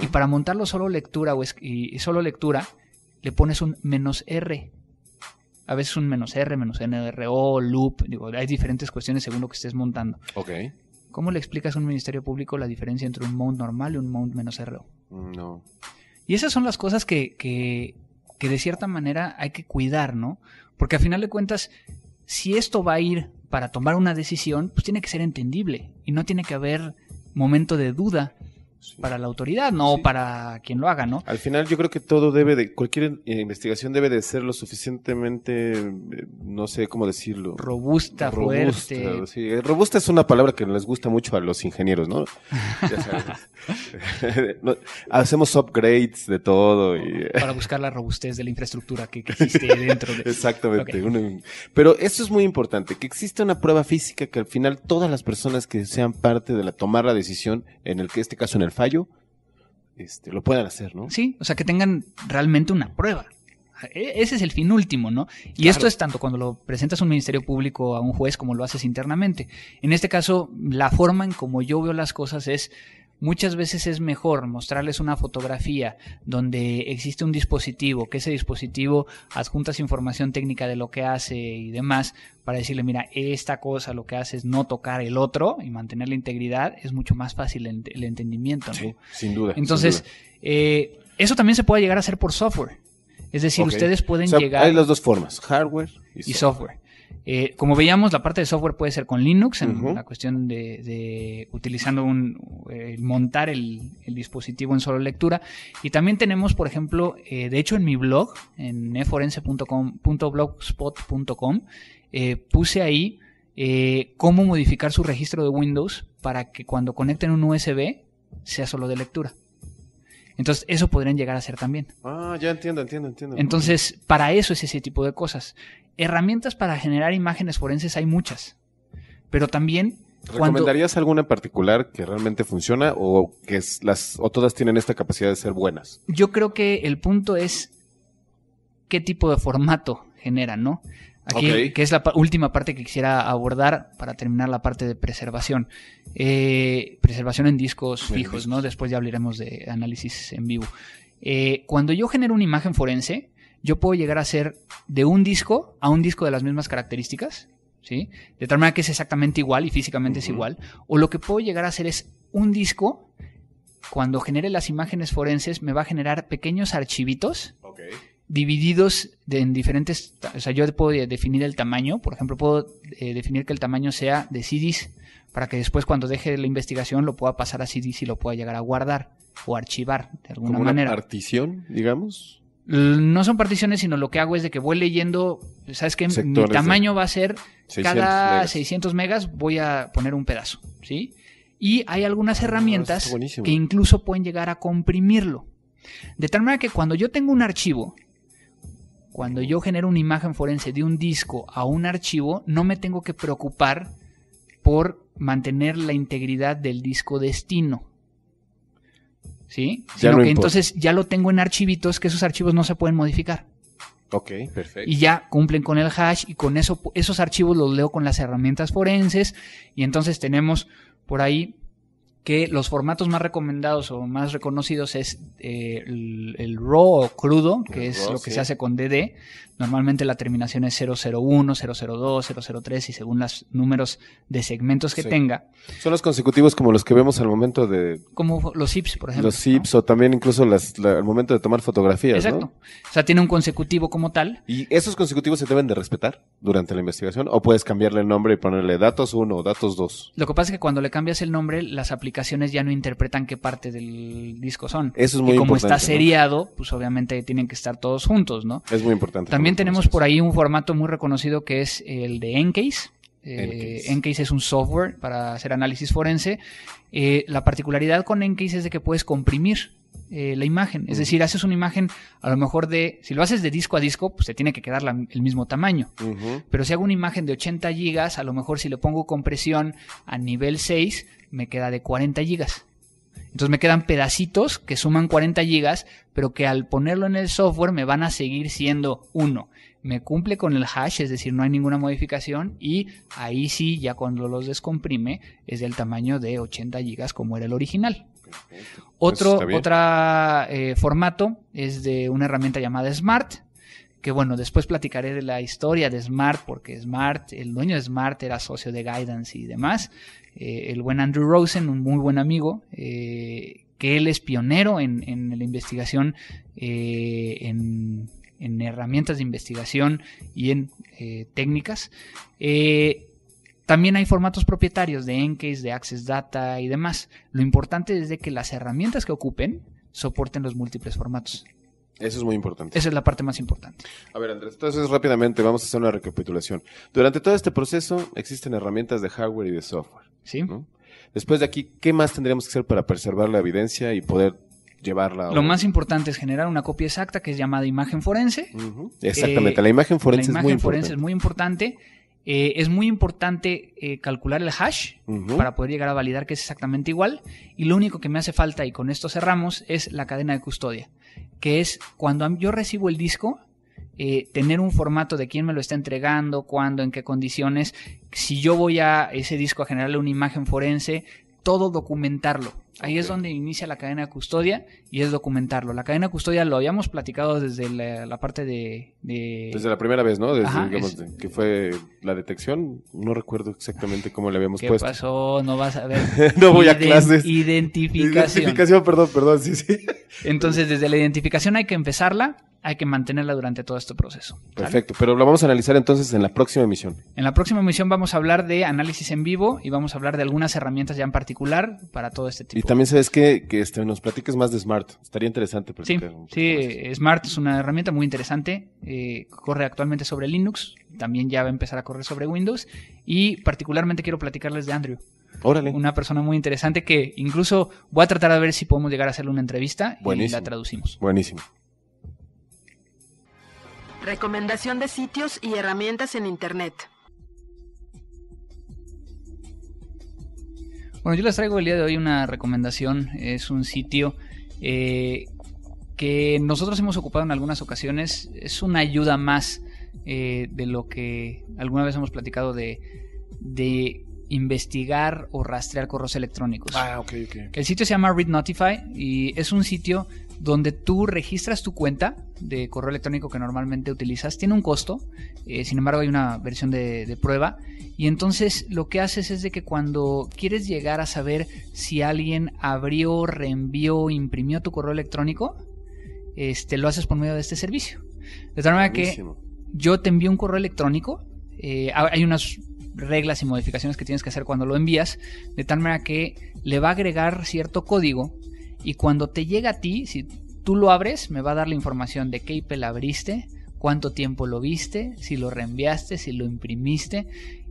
Y para montarlo solo lectura o es- y, y solo lectura, le pones un menos R. A veces un menos R, menos NRO, loop, digo, hay diferentes cuestiones según lo que estés montando. Ok. ¿Cómo le explicas a un ministerio público la diferencia entre un mount normal y un mount menos RO? No. Y esas son las cosas que, que, que de cierta manera hay que cuidar, ¿no? Porque a final de cuentas, si esto va a ir para tomar una decisión, pues tiene que ser entendible y no tiene que haber momento de duda Sí. para la autoridad, no Sí. para quien lo haga, ¿no? Al final yo creo que todo debe de, cualquier eh, investigación debe de ser lo suficientemente, eh, no sé cómo decirlo. Robusta, Robusta, fuerte. sí. Eh, Robusta es una palabra que les gusta mucho a los ingenieros, ¿no? Ya sabes. Hacemos upgrades de todo y... Para buscar la robustez de la infraestructura que, que existe dentro de... Exactamente. Pero esto es muy importante, que exista una prueba física que al final todas las personas que sean parte de la tomar la decisión, en el que este caso en el fallo, este, lo puedan hacer, ¿no? Sí, o sea, que tengan realmente una prueba. E- Ese es el fin último, ¿no? Y Claro. esto es tanto cuando lo presentas a un ministerio público, a un juez, como lo haces internamente. En este caso, la forma en como yo veo las cosas es, Muchas veces es mejor mostrarles una fotografía donde existe un dispositivo, que ese dispositivo adjuntas información técnica de lo que hace y demás, para decirle, mira, esta cosa lo que hace es no tocar el otro y mantener la integridad, es mucho más fácil el, el entendimiento. ¿no? Sí, sin duda. Entonces, sin duda. eh, eso también se puede llegar a hacer por software. Es decir, ustedes pueden O sea, llegar Hay las dos formas, hardware y, y software. Eh, como veíamos, la parte de software puede ser con Linux, en la cuestión de, de utilizando un eh, montar el, el dispositivo en solo lectura. Y también tenemos, por ejemplo, eh, de hecho en mi blog, en eforense.com.blogspot.com, eh, puse ahí eh, cómo modificar su registro de Windows para que cuando conecten un USB sea solo de lectura. Entonces, eso podrían llegar a ser también. Ah, ya entiendo, entiendo, entiendo. Entonces, para eso es ese tipo de cosas. Herramientas para generar imágenes forenses hay muchas. Pero también cuando ¿Recomendarías alguna en particular que realmente funciona o que es las o todas tienen esta capacidad de ser buenas? yo creo que el punto es qué tipo de formato generan, ¿no? Aquí, que es la última parte que quisiera abordar para terminar la parte de preservación. Eh, preservación en discos fijos. ¿no? Después ya hablaremos de análisis en vivo. Eh, cuando yo genero una imagen forense, yo puedo llegar a hacer de un disco a un disco de las mismas características, ¿sí? De tal manera que es exactamente igual y físicamente es igual. O lo que puedo llegar a hacer es un disco, cuando genere las imágenes forenses, me va a generar pequeños archivitos. Divididos en diferentes, o sea, yo puedo de- definir el tamaño, por ejemplo, puedo eh, definir que el tamaño sea de CDs para que después cuando deje la investigación lo pueda pasar a CDs y lo pueda llegar a guardar o archivar de alguna Como una manera. partición, digamos. No son particiones, sino lo que hago es de que voy leyendo, ¿sabes qué? Mi de tamaño va a ser 600 cada megas. 600 megas voy a poner un pedazo, ¿sí? Y hay algunas Ah, herramientas que incluso pueden llegar a comprimirlo. De tal manera que cuando yo tengo un archivo, cuando yo genero una imagen forense de un disco a un archivo, no me tengo que preocupar por mantener la integridad del disco destino. ¿Sí? Ya Sino no que importa. entonces ya lo tengo en archivitos que esos archivos no se pueden modificar. Ok, perfecto. Y ya cumplen con el hash y con eso esos archivos los leo con las herramientas forenses y entonces tenemos por ahí que los formatos más recomendados o más reconocidos es eh, el, el RAW o crudo, que El es RAW, lo que sí. se hace con DD. Normalmente la terminación es 001, 002, 003 y según los números de segmentos que Sí. tenga, Son los consecutivos como los que vemos al momento de como los zips, por ejemplo. los zips o también incluso las, la- al momento de tomar ¿no? fotografías, Exacto. ¿no? O sea, tiene un consecutivo como tal. ¿Y esos consecutivos se deben de respetar durante la investigación? ¿O puedes cambiarle el nombre y ponerle datos 1 o datos 2? Lo que pasa es que cuando le cambias el nombre, las aplicaciones ya no interpretan qué parte del disco son. Eso es muy y como importante, está ¿no? seriado, pues obviamente tienen que estar todos juntos, ¿no? Es muy importante. También tenemos por ahí un formato muy reconocido que es el de Encase. Eh, Encase. Es un software para hacer análisis forense. Eh, la particularidad con Encase es de que puedes comprimir eh, la imagen. Es decir, haces una imagen a lo mejor de... Si lo haces de disco a disco, pues te tiene que quedar la- el mismo tamaño. Pero si hago una imagen de 80 gigas, a lo mejor si le pongo compresión a nivel 6, me queda de 40 gigas. Entonces me quedan pedacitos que suman 40 gigas, pero que al ponerlo en el software me van a seguir siendo uno. Me cumple con el hash, es decir, no hay ninguna modificación y ahí sí, ya cuando los descomprime, es del tamaño de 80 gigas como era el original. Otro está bien. otra, eh, formato es de una herramienta llamada Smart, que bueno, después platicaré de la historia de Smart, porque Smart, el dueño de Smart era socio de Guidance y demás. Eh, el buen Andrew Rosen, un muy buen amigo, eh, que él es pionero en, en la investigación, eh, en, en herramientas de investigación y en técnicas. También hay formatos propietarios de Encase, de Access Data y demás. Lo importante es de que las herramientas que ocupen soporten los múltiples formatos. Eso es muy importante. Esa es la parte más importante. A ver, Andrés, entonces rápidamente vamos a hacer una recapitulación. Durante todo este proceso existen herramientas de hardware y de software. ¿sí? ¿no? Después de aquí, ¿qué más tendríamos que hacer para preservar la evidencia y poder llevarla? a Lo más importante es generar una copia exacta que es llamada imagen forense. Exactamente, Eh, la imagen forense la es muy imagen forense importante. es muy importante. Eh, es muy importante eh, calcular el hash para poder llegar a validar que es exactamente igual. Y lo único que me hace falta, y con esto cerramos, es la cadena de custodia. Que es cuando yo recibo el disco, eh, tener un formato de quién me lo está entregando, cuándo, en qué condiciones. Si yo voy a ese disco a generarle una imagen forense, todo documentarlo. Ahí es donde inicia la cadena de custodia y es documentarlo. La cadena de custodia lo habíamos platicado desde la, la parte de... de- Desde la primera vez, ¿no? Desde, Ajá, digamos, es- de- que fue la detección. No recuerdo exactamente cómo le habíamos ¿Qué puesto. pasó? No vas a ver. No voy a clases. Identificación. Identificación, perdón, perdón, sí, sí. Entonces, desde la identificación hay que empezarla, hay que mantenerla durante todo este proceso. ¿sale? Perfecto, pero lo vamos a analizar entonces en la próxima emisión. En la próxima emisión vamos a hablar de análisis en vivo y vamos a hablar de algunas herramientas ya en particular para todo este tipo. Y también sabes que, que este, nos platiques más de Smart. Estaría interesante Sí, sí, Smart es una herramienta muy interesante. eh, corre actualmente sobre Linux, también ya va a empezar a correr sobre Windows. Y particularmente quiero platicarles de Andrew, Órale. una persona muy interesante que incluso voy a tratar de ver si podemos llegar a hacerle una entrevista y la traducimos. Buenísimo. Recomendación de sitios y herramientas en Internet. Bueno, yo les traigo el día de hoy una recomendación. Es un sitio eh, que nosotros hemos ocupado en algunas ocasiones. Es una ayuda más eh, de lo que alguna vez hemos platicado de, de investigar o rastrear correos electrónicos. Ah, ok, ok. El sitio se llama Read Notify y es un sitio donde tú registras tu cuenta de correo electrónico que normalmente utilizas. Tiene un costo, eh, sin embargo hay una versión de, de prueba. Y entonces lo que haces es de que cuando quieres llegar a saber si alguien abrió, reenvió, imprimió tu correo electrónico, este, lo haces por medio de este servicio. De tal manera que yo te envío un correo electrónico. eh, hay unas reglas y modificaciones que tienes que hacer cuando lo envías, de tal manera que le va a agregar cierto código y cuando te llega a ti, si tú lo abres, me va a dar la información de qué IP la abriste, cuánto tiempo lo viste, si lo reenviaste, si lo imprimiste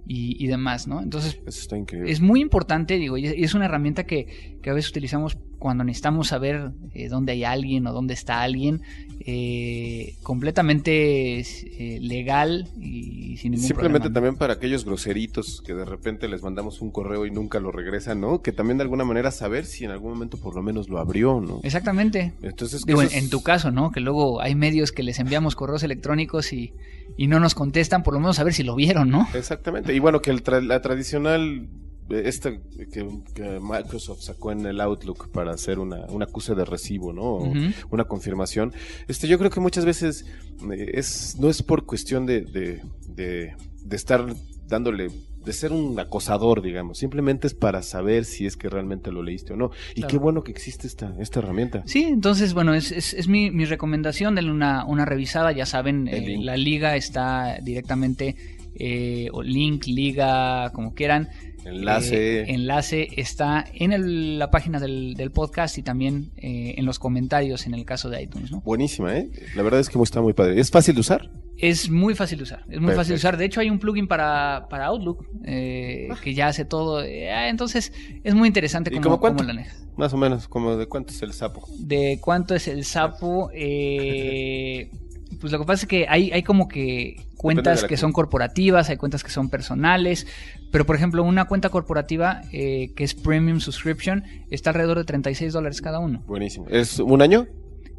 y, y demás, ¿no? Entonces Eso está increíble. es muy importante, digo, y es- y es una herramienta que, que a veces utilizamos cuando necesitamos saber eh, dónde hay alguien o dónde está alguien, eh, completamente eh, legal y sin ningún Simplemente problema. también para aquellos groseritos que de repente les mandamos un correo y nunca lo regresan, ¿no? Que también de alguna manera saber si en algún momento por lo menos lo abrió, ¿no? Exactamente. Entonces, Digo, en, tu caso, ¿no? Que luego hay medios que les enviamos correos electrónicos y, y no nos contestan, por lo menos a ver si lo vieron, ¿no? Exactamente. Y bueno, que el tra- la tradicional, esta que, que Microsoft sacó en el Outlook para hacer una, un acuse de recibo, ¿no? O Ujú. Una confirmación. Este, yo creo que muchas veces eh, es, no es por cuestión de, de, de, de estar dándole de ser un acosador, digamos, simplemente es para saber si es que realmente lo leíste o no. Y Claro. qué bueno que existe esta, esta herramienta. Sí, entonces, bueno, es, es, es mi, mi recomendación, denle una, una revisada, ya saben, eh, la liga está directamente, eh, o link, liga, como quieran. Enlace. Eh, enlace está en el- la página del, del podcast y también eh, en los comentarios en el caso de iTunes, ¿no? Buenísima, ¿eh? La verdad es que está muy padre. ¿Es fácil de usar? Es muy fácil de usar, es muy fácil de usar. De hecho, hay un plugin para, para Outlook eh, que ya hace todo. eh, ah, entonces, es muy interesante ¿Y cómo, cómo lo. Más o menos, como de cuánto es el sapo. de cuánto es el sapo. eh, pues lo que pasa es que hay, hay como que cuentas que son corporativas, hay cuentas que son personales, pero por ejemplo una cuenta corporativa eh, que es Premium Subscription está alrededor de 36 dólares cada uno. Buenísimo. ¿Es un año?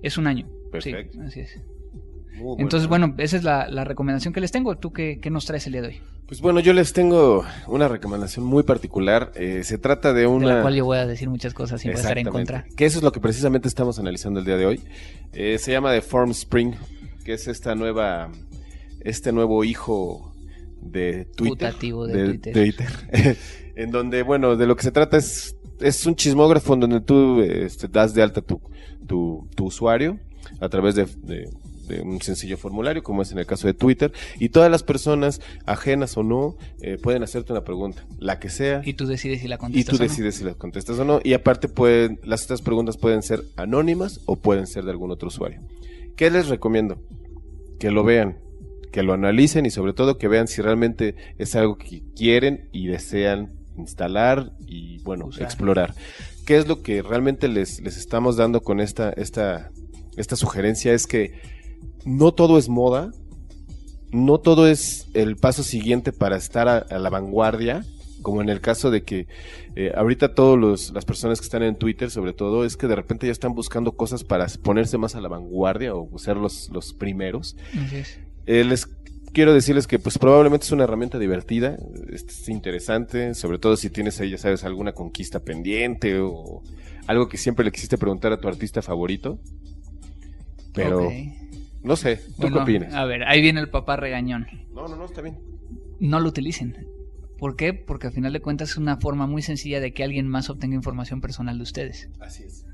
Es un año. Perfecto. Sí, así es. Muy Entonces, bueno, esa es la, la recomendación que les tengo. ¿Tú qué, qué nos traes el día de hoy? Pues bueno, yo les tengo una recomendación muy particular. Eh, se trata de De una... la cual yo voy a decir muchas cosas sin estar en contra. Que eso es lo que precisamente estamos analizando el día de hoy. Eh, se llama The Form Spring, que es esta nueva, este nuevo hijo de Twitter. Putativo de Twitter. Twitter. en donde, bueno, de lo que se trata es, es un chismógrafo en donde tú este, das de alta tu, tu, tu usuario a través de, de- de un sencillo formulario, como es en el caso de Twitter, y todas las personas, ajenas o no, eh, pueden hacerte una pregunta, la que sea. Y tú decides si la Y contestas. tú o no. decides si las contestas o no. Y aparte, pueden, las otras preguntas pueden ser anónimas o pueden ser de algún otro usuario. ¿Qué les recomiendo? Que lo vean, que lo analicen y sobre todo que vean si realmente es algo que quieren y desean instalar y, bueno, Usar. explorar. ¿Qué es lo que realmente les, les estamos dando con esta, esta, esta sugerencia? Es que no todo es moda, no todo es el paso siguiente para estar a, a la vanguardia, como en el caso de que eh, ahorita todas las personas que están en Twitter, sobre todo, es que de repente ya están buscando cosas para ponerse más a la vanguardia o ser los, los primeros. Eh, les quiero decirles que pues probablemente es una herramienta divertida, es interesante, sobre todo si tienes ahí, ya sabes, alguna conquista pendiente o algo que siempre le quisiste preguntar a tu artista favorito. Pero no sé, ¿tú Bueno, qué opinas? A ver, ahí viene el papá regañón. No, no, no, está bien. No lo utilicen. ¿Por qué? Porque al final de cuentas es una forma muy sencilla de que alguien más obtenga información personal de ustedes. Así es.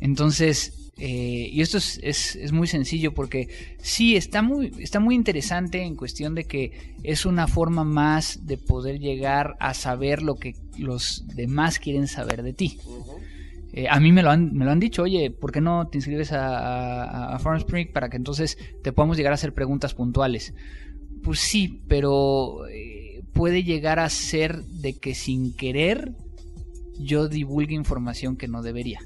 Entonces, eh, y esto es, es- es muy sencillo porque sí, está muy, está muy interesante en cuestión de que es una forma más de poder llegar a saber lo que los demás quieren saber de ti. Eh, a mí me lo, han, me lo han dicho, oye, ¿por qué no te inscribes a, a, a Farm Spring para que entonces te podamos llegar a hacer preguntas puntuales? Pues sí, pero eh, puede llegar a ser de que sin querer yo divulgue información que no debería.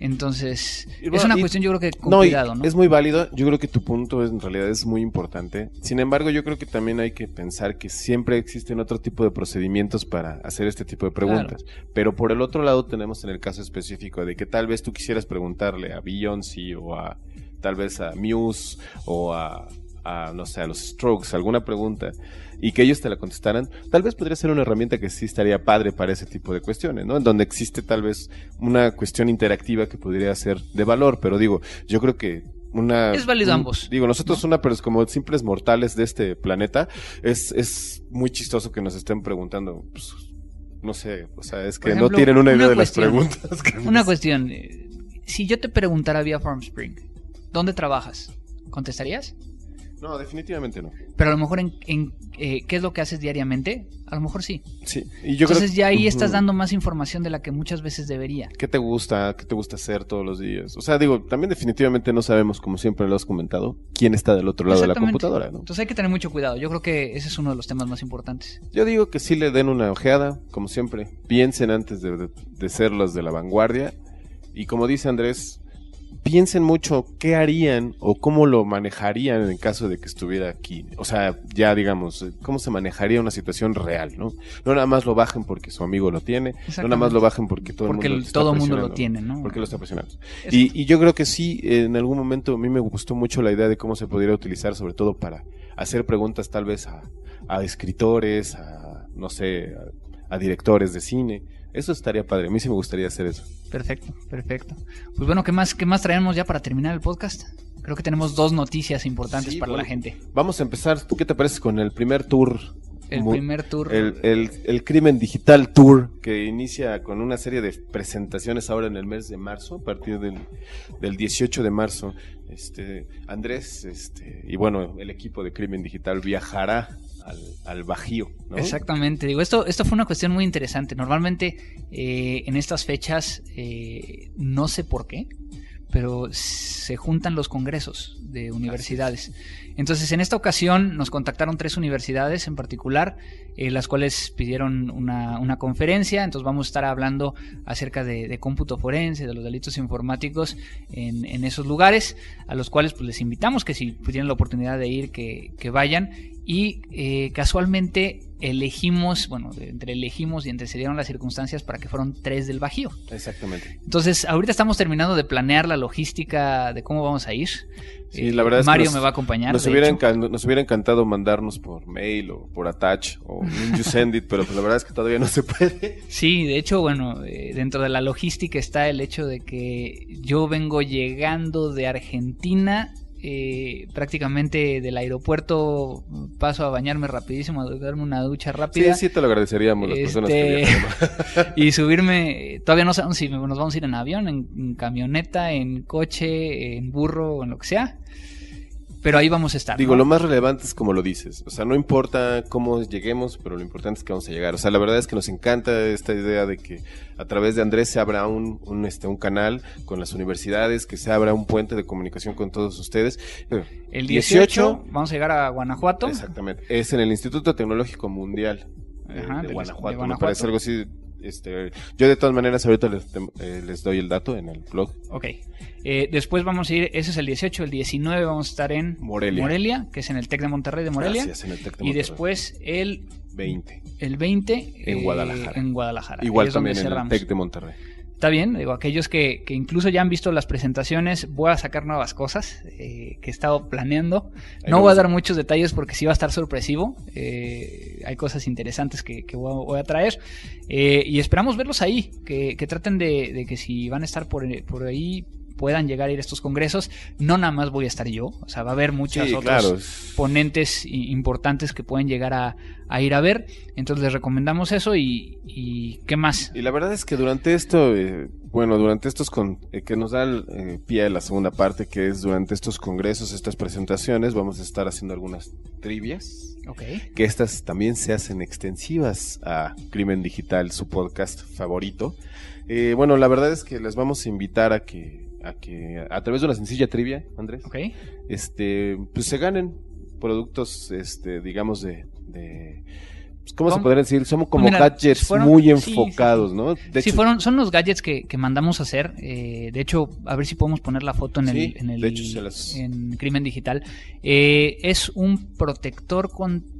Entonces, bueno, es una y- cuestión yo creo que con No, cuidado, ¿no? es muy válido. Yo creo que tu punto es- en realidad es muy importante. Sin embargo, yo creo que también hay que pensar que siempre existen otro tipo de procedimientos para hacer este tipo de preguntas. Pero por el otro lado tenemos en el caso específico de que tal vez tú quisieras preguntarle a Beyoncé o a tal vez a Muse o a, a, no sé, a los Strokes alguna pregunta y que ellos te la contestaran, tal vez podría ser una herramienta que sí estaría padre para ese tipo de cuestiones, ¿no? En donde existe tal vez una cuestión interactiva que podría ser de valor, pero digo, yo creo que una... Es válido un- ambos, Digo, nosotros una, pero es como simples mortales de este planeta, es, es muy chistoso que nos estén preguntando, pues, no sé, o sea, es que no tienen una idea de las preguntas. que Una nos- cuestión, eh, si yo te preguntara vía Farm Spring, ¿dónde trabajas? ¿Contestarías? No, definitivamente no. Pero a lo mejor en, en, eh, qué es lo que haces diariamente, a lo mejor sí. Sí, y yo creo Entonces ya ahí estás dando más información de la que muchas veces debería. ¿Qué te gusta? ¿Qué te gusta hacer todos los días? O sea, digo, también definitivamente no sabemos, como siempre lo has comentado, quién está del otro lado de la computadora, ¿no? Entonces hay que tener mucho cuidado. Yo creo que ese es uno de los temas más importantes. Yo digo que sí le den una ojeada, como siempre. Piensen antes de, de- de ser los de la vanguardia. Y como dice Andrés, piensen mucho qué harían o cómo lo manejarían en caso de que estuviera aquí. O sea, ya digamos, cómo se manejaría una situación real, ¿no? No nada más lo bajen porque su amigo lo tiene, no nada más lo bajen porque todo Porque el el- mundo, está todo el mundo lo tiene, ¿no? Porque lo está presionando. Es- Y, y yo creo que sí, en algún momento a mí me gustó mucho la idea de cómo se podría utilizar, sobre todo para hacer preguntas tal vez a, a escritores, a, no sé, a, a directores de cine. Eso estaría padre, a mí sí me gustaría hacer eso. Perfecto, perfecto. Pues bueno, ¿qué más, qué más traemos ya para terminar el podcast? Creo que tenemos dos noticias importantes Sí, para bueno. la gente. Vamos a empezar, ¿qué te parece con el primer tour? El primer tour. El, el, el Crimen Digital Tour, que inicia con una serie de presentaciones ahora en el mes de marzo, a partir del, del 18 de marzo. Este, Andrés, este, y bueno, el equipo de Crimen Digital viajará al, al Bajío, ¿no? Exactamente, digo, esto, esto fue una cuestión muy interesante. Normalmente eh, en estas fechas, eh, no sé por qué, pero se juntan los congresos de universidades. Entonces, en esta ocasión nos contactaron tres universidades en particular, eh, las cuales pidieron una, una conferencia. Entonces, vamos a estar hablando acerca de, de cómputo forense, de los delitos informáticos en, en esos lugares, a los cuales pues, les invitamos que si tienen la oportunidad de ir, que, que vayan. Y eh, casualmente elegimos, bueno, entre elegimos y entre se dieron las circunstancias para que fueron tres del Bajío. Exactamente. Entonces, ahorita estamos terminando de planear la logística de cómo vamos a ir. Sí, Eh, la verdad es que Mario nos- me va a acompañar. Nos hubiera, nos hubiera encantado mandarnos por mail o por attach o un you send it, pero pues la verdad es que todavía no se puede. Sí, de hecho, bueno, eh, dentro de la logística está el hecho de que yo vengo llegando de Argentina, eh, prácticamente del aeropuerto paso a bañarme rapidísimo, a darme una ducha Sí, rápida sí te lo agradeceríamos las personas que Este- y subirme. Todavía no sabemos si nos vamos a ir en avión, en, en camioneta, en coche, en burro en lo que sea. Pero ahí vamos a estar. Digo, ¿no? lo más relevante es como lo dices. O sea, no importa cómo lleguemos, pero lo importante es que vamos a llegar. O sea, la verdad es que nos encanta esta idea de que a través de Andrés se abra un, un, este, un canal con las universidades, que se abra un puente de comunicación con todos ustedes. Eh, El 18, vamos a llegar a Guanajuato. Exactamente. Es en el Instituto Tecnológico Mundial eh, Ajá, de, Guanajuato. de Me Guanajuato. parece algo así. Este, yo de todas maneras ahorita les, eh, les doy el dato en el blog. Ok. Eh, después vamos a ir, ese es el 18, el 19 vamos a estar en Morelia. que es en el TEC de Monterrey de Morelia. Gracias, en el Tec de y Monterrey. después el, 20. el 20 En eh, Guadalajara. En Guadalajara. Igual también en el cerramos. TEC de Monterrey. Está bien, digo, aquellos que, que incluso ya han visto las presentaciones, voy a sacar nuevas cosas eh, que he estado planeando. No voy a dar muchos detalles porque sí va a estar sorpresivo. Eh, hay cosas interesantes que, que voy, a, voy a traer. Eh, y esperamos verlos ahí, que, que traten de, de que si van a estar por, por ahí puedan llegar a ir a estos congresos. No nada más voy a estar yo, o sea, va a haber muchas Sí, claro. ponentes importantes que pueden llegar a, a ir a ver. Entonces les recomendamos eso y, y ¿qué más? Y la verdad es que durante esto, eh, bueno, durante estos con, eh, que nos da el eh, pie a la segunda parte, que es durante estos congresos, estas presentaciones, vamos a estar haciendo algunas trivias, que estas también se hacen extensivas a Crimen Digital, su podcast favorito. Eh, bueno, la verdad es que les vamos a invitar a que, a que a través de una sencilla trivia, Andrés, Ok. este, pues se ganen productos, este, digamos de, de pues, ¿cómo se podría decir? Somos como Mira, gadgets fueron- muy sí, sí, enfocados, sí. ¿no? De sí, hecho- fueron, son los gadgets que, que mandamos a hacer. eh, de hecho, a ver si podemos poner la foto en el, en el de hecho, se las- en Crimen Digital. Eh, es un protector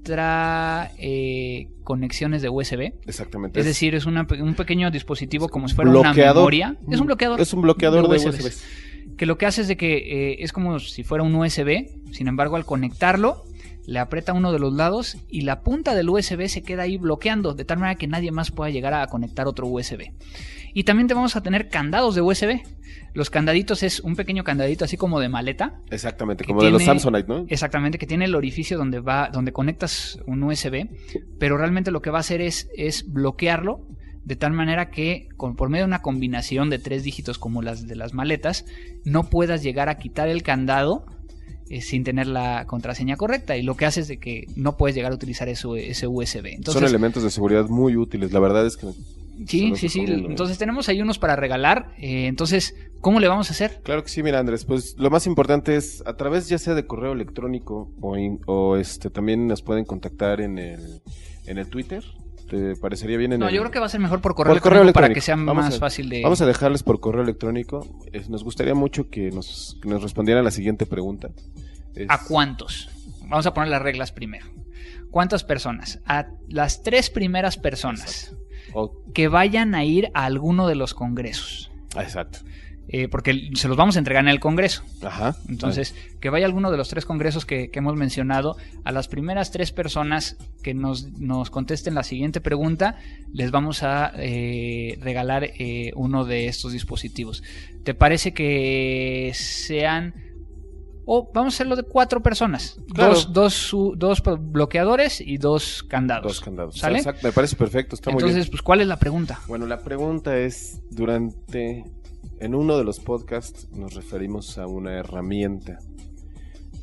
contra eh, conexiones de USB. Exactamente. Es decir, es una un pequeño dispositivo como si fuera una memoria. Es un bloqueador. Es un bloqueador de, USBs. USBs. Que lo que hace es de que eh, es como si fuera un USB. Sin embargo, al conectarlo, le aprieta uno de los lados y la punta del USB se queda ahí bloqueando, de tal manera que nadie más pueda llegar a conectar otro USB. Y también te vamos a tener candados de USB. Los candaditos es un pequeño candadito así como de maleta. Exactamente, como de los Samsonite, ¿no? Exactamente, que tiene el orificio donde va, donde conectas un USB, pero realmente lo que va a hacer es, es bloquearlo de tal manera que con, por medio de una combinación de tres dígitos como las de las maletas, no puedas llegar a quitar el candado eh, sin tener la contraseña correcta. Y lo que hace es de que no puedes llegar a utilizar ese, ese USB. Entonces, Son elementos de seguridad muy útiles. La verdad es que sí, sí, sí. Entonces tenemos ahí unos para regalar. eh, entonces, ¿cómo le vamos a hacer? Claro que sí, mira Andrés, pues lo más importante es a través ya sea de correo electrónico o, in- o este también nos pueden contactar en el en el Twitter. ¿Te parecería bien en No, el yo creo que va a ser mejor por correo, Por correo electrónico para que sea Vamos más a- fácil de... Vamos a dejarles por correo electrónico. Es- nos gustaría mucho que nos, que nos respondieran la siguiente pregunta. Es- ¿A cuántos? Vamos a poner las reglas primero. ¿Cuántas personas? A las tres primeras personas o- que vayan a ir a alguno de los congresos. ah, exacto. Eh, porque se los vamos a entregar en el congreso. Ajá. Entonces, que vaya alguno de los tres congresos que, que hemos mencionado. A las primeras tres personas que nos, nos contesten la siguiente pregunta, les vamos a eh, regalar eh, uno de estos dispositivos. ¿Te parece que sean... O vamos a hacerlo de cuatro personas. Claro. Dos, dos, dos bloqueadores y dos candados. Dos candados. ¿Sale? Exacto, me parece perfecto, está muy Entonces, bien. pues, ¿cuál es la pregunta? Bueno, la pregunta es, durante, en uno de los podcasts nos referimos a una herramienta.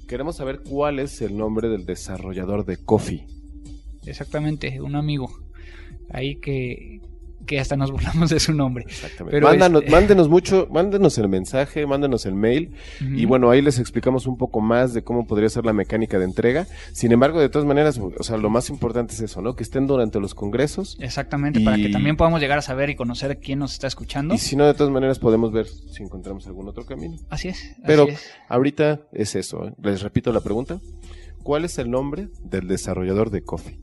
Queremos saber cuál es el nombre del desarrollador de Coffee. Exactamente, un amigo. Ahí que, que hasta nos burlamos de su nombre. Exactamente. Pero Mándanos, este- Mándenos mucho, mándenos el mensaje, mándenos el mail y bueno, ahí les explicamos un poco más de cómo podría ser la mecánica de entrega. Sin embargo, de todas maneras, o sea, lo más importante es eso, ¿no? Que estén durante los congresos Exactamente, para que también podamos llegar a saber y conocer quién nos está escuchando. y si no, de todas maneras podemos ver si encontramos algún otro camino. Así es. así Pero es. ahorita es eso. ¿eh? Les repito la pregunta. ¿Cuál es el nombre del desarrollador de Coffee?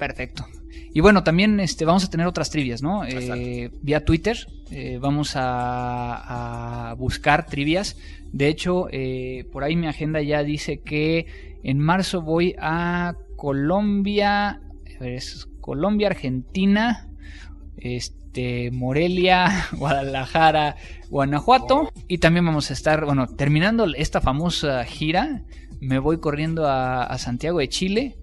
Perfecto. Y bueno, también este, vamos a tener otras trivias, ¿no? Eh, vía Twitter eh, vamos a, a buscar trivias. De hecho, eh, por ahí mi agenda ya dice que en marzo voy a Colombia, a ver, es Colombia, Argentina, este, Morelia, Guadalajara, Guanajuato. Y también vamos a estar, bueno, terminando esta famosa gira, me voy corriendo a, a Santiago de Chile.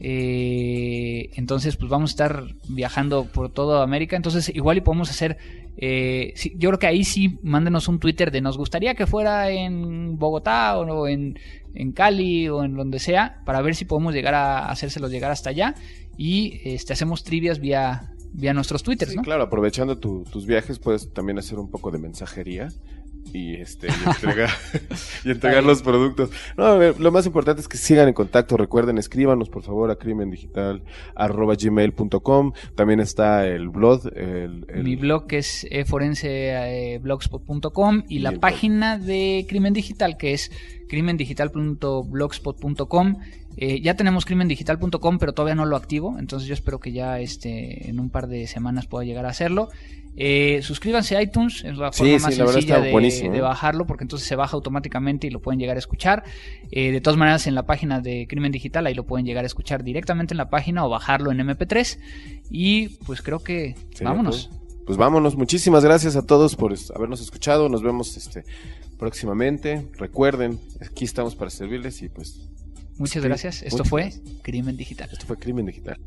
Eh, entonces, pues vamos a estar viajando por toda América. Entonces, igual y podemos hacer. eh, sí, yo creo que ahí sí, mándenos un Twitter de nos gustaría que fuera en Bogotá o en, en Cali o en donde sea, para ver si podemos llegar a hacérselos llegar hasta allá. Y este, hacemos trivias vía, vía nuestros Twitters, Sí, ¿no? claro, aprovechando tu- tus viajes, puedes también hacer un poco de mensajería y este y entregar, y entregar los productos. No, a ver, lo más importante es que sigan en contacto. Recuerden, escríbanos por favor a crimendigital@gmail.com. También está el blog, el, el- Mi blog que es eh, forenseblogspot.com y, Y la el página de Crimen Digital que es crimendigital.blogspot.com. Eh, ya tenemos crimendigital.com, pero todavía no lo activo, entonces yo espero que ya este, en un par de semanas pueda llegar a hacerlo. Eh, suscríbanse a iTunes, es la forma Sí, más sí, la verdad sencilla de, bajarlo, porque entonces se baja automáticamente y lo pueden llegar a escuchar. Eh, de todas maneras, en la página de Crimen Digital, ahí lo pueden llegar a escuchar directamente en la página o bajarlo en MP3. Y pues creo que vámonos. todo. Pues vámonos. Muchísimas gracias a todos por habernos escuchado. Nos vemos este próximamente. Recuerden, aquí estamos para servirles y pues Muchas gracias. Esto muchas fue gracias. Crimen Digital. esto fue Crimen Digital.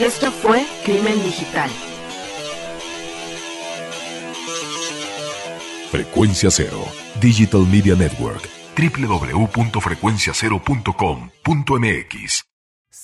Esto fue Crimen Digital. Frecuencia Cero, Digital Media Network, www.frecuenciacero.com.mx.